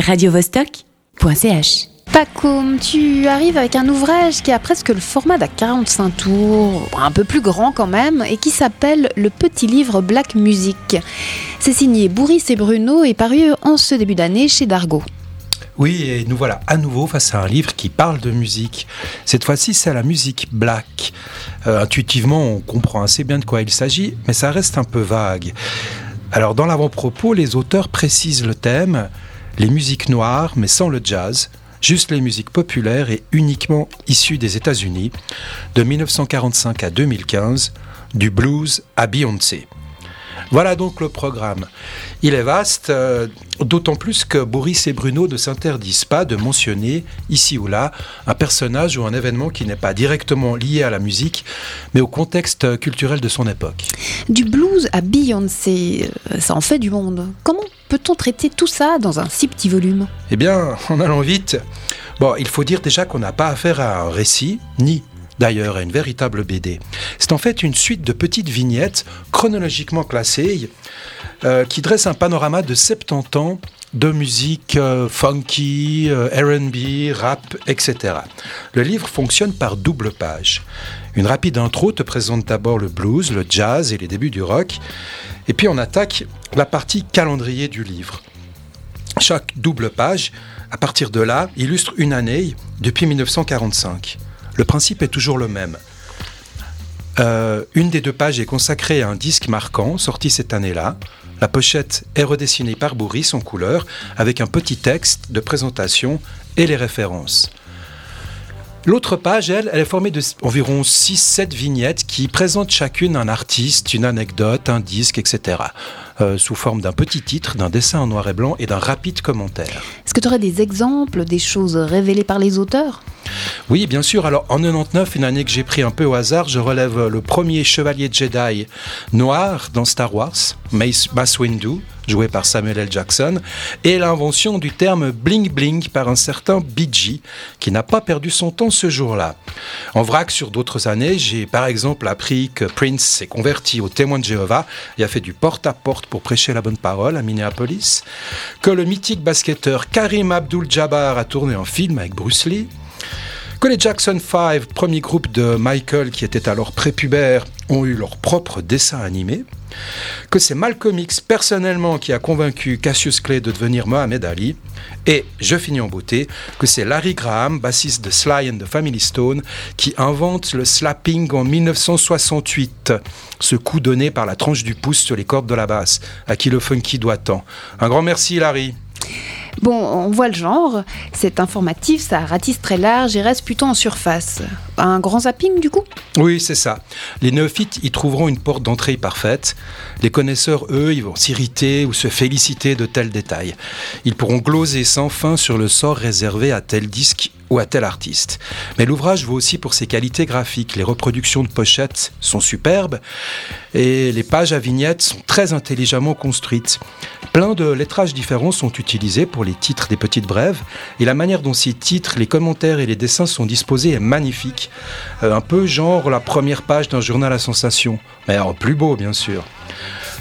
radiovostok.ch Pacoum, tu arrives avec un ouvrage qui a presque le format d'un 45 tours, un peu plus grand quand même, et qui s'appelle Le petit livre Black Music. C'est signé Bourris et Bruno et paru en ce début d'année chez Dargo. Oui, et nous voilà à nouveau face à un livre qui parle de musique. Cette fois-ci, c'est la musique black. Euh, intuitivement, on comprend assez bien de quoi il s'agit, mais ça reste un peu vague. Alors, dans l'avant-propos, les auteurs précisent le thème les musiques noires, mais sans le jazz, juste les musiques populaires et uniquement issues des États-Unis, de 1945 à 2015, du blues à Beyoncé. Voilà donc le programme. Il est vaste, euh, d'autant plus que Boris et Bruno ne s'interdisent pas de mentionner, ici ou là, un personnage ou un événement qui n'est pas directement lié à la musique, mais au contexte culturel de son époque. Du blues à Beyoncé, euh, ça en fait du monde. Comment peut-on traiter tout ça dans un si petit volume Eh bien, en allant vite, bon, il faut dire déjà qu'on n'a pas affaire à un récit, ni d'ailleurs à une véritable BD. C'est en fait une suite de petites vignettes chronologiquement classées euh, qui dressent un panorama de 70 ans de musique euh, funky, euh, RB, rap, etc. Le livre fonctionne par double page. Une rapide intro te présente d'abord le blues, le jazz et les débuts du rock, et puis on attaque la partie calendrier du livre. Chaque double page, à partir de là, illustre une année depuis 1945. Le principe est toujours le même. Euh, une des deux pages est consacrée à un disque marquant sorti cette année-là. La pochette est redessinée par Bourris en couleur avec un petit texte de présentation et les références. L'autre page, elle, elle est formée d'environ 6-7 vignettes qui présentent chacune un artiste, une anecdote, un disque, etc. Euh, sous forme d'un petit titre, d'un dessin en noir et blanc et d'un rapide commentaire. Est-ce que tu aurais des exemples des choses révélées par les auteurs? Oui, bien sûr. Alors, en 99, une année que j'ai pris un peu au hasard, je relève le premier chevalier Jedi noir dans Star Wars, Mace, Windu, joué par Samuel L. Jackson, et l'invention du terme bling bling par un certain BG, qui n'a pas perdu son temps ce jour-là. En vrac, sur d'autres années, j'ai par exemple appris que Prince s'est converti au témoin de Jéhovah et a fait du porte-à-porte pour prêcher la bonne parole à Minneapolis, que le mythique basketteur Karim Abdul-Jabbar a tourné un film avec Bruce Lee, que les Jackson 5, premier groupe de Michael qui était alors prépubère, ont eu leur propre dessin animé, que c'est Malcolm X personnellement qui a convaincu Cassius Clay de devenir Mohamed Ali, et je finis en beauté, que c'est Larry Graham, bassiste de Sly and the Family Stone, qui invente le slapping en 1968, ce coup donné par la tranche du pouce sur les cordes de la basse, à qui le funky doit tant. Un grand merci Larry. Bon, on voit le genre, c'est informatif, ça ratisse très large et reste plutôt en surface. Un grand zapping du coup? Oui, c'est ça. Les néophytes y trouveront une porte d'entrée parfaite. Les connaisseurs, eux, ils vont s'irriter ou se féliciter de tels détails. Ils pourront gloser sans fin sur le sort réservé à tel disque ou à tel artiste. Mais l'ouvrage vaut aussi pour ses qualités graphiques. Les reproductions de pochettes sont superbes et les pages à vignettes sont très intelligemment construites. Plein de lettrages différents sont utilisés pour les titres des petites brèves et la manière dont ces titres, les commentaires et les dessins sont disposés est magnifique. Euh, un peu genre la première page d'un journal à sensation, mais en plus beau bien sûr.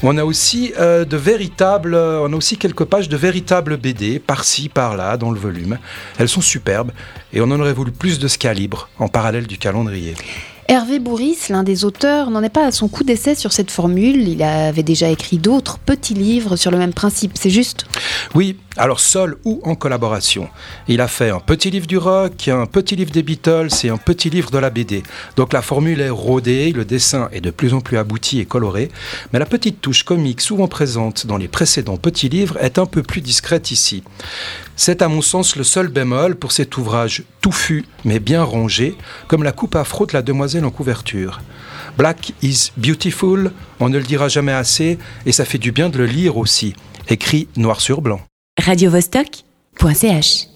On a aussi euh, de véritables, on a aussi quelques pages de véritables BD par-ci par-là dans le volume. Elles sont superbes et on en aurait voulu plus de ce calibre en parallèle du calendrier. Hervé Bourris, l'un des auteurs, n'en est pas à son coup d'essai sur cette formule. Il avait déjà écrit d'autres petits livres sur le même principe, c'est juste Oui, alors seul ou en collaboration. Il a fait un petit livre du rock, un petit livre des Beatles et un petit livre de la BD. Donc la formule est rodée, le dessin est de plus en plus abouti et coloré, mais la petite touche comique souvent présente dans les précédents petits livres est un peu plus discrète ici. C'est à mon sens le seul bémol pour cet ouvrage touffu mais bien rangé, comme la coupe afro de la demoiselle en couverture. Black is beautiful, on ne le dira jamais assez, et ça fait du bien de le lire aussi, écrit noir sur blanc. radiovostok.ch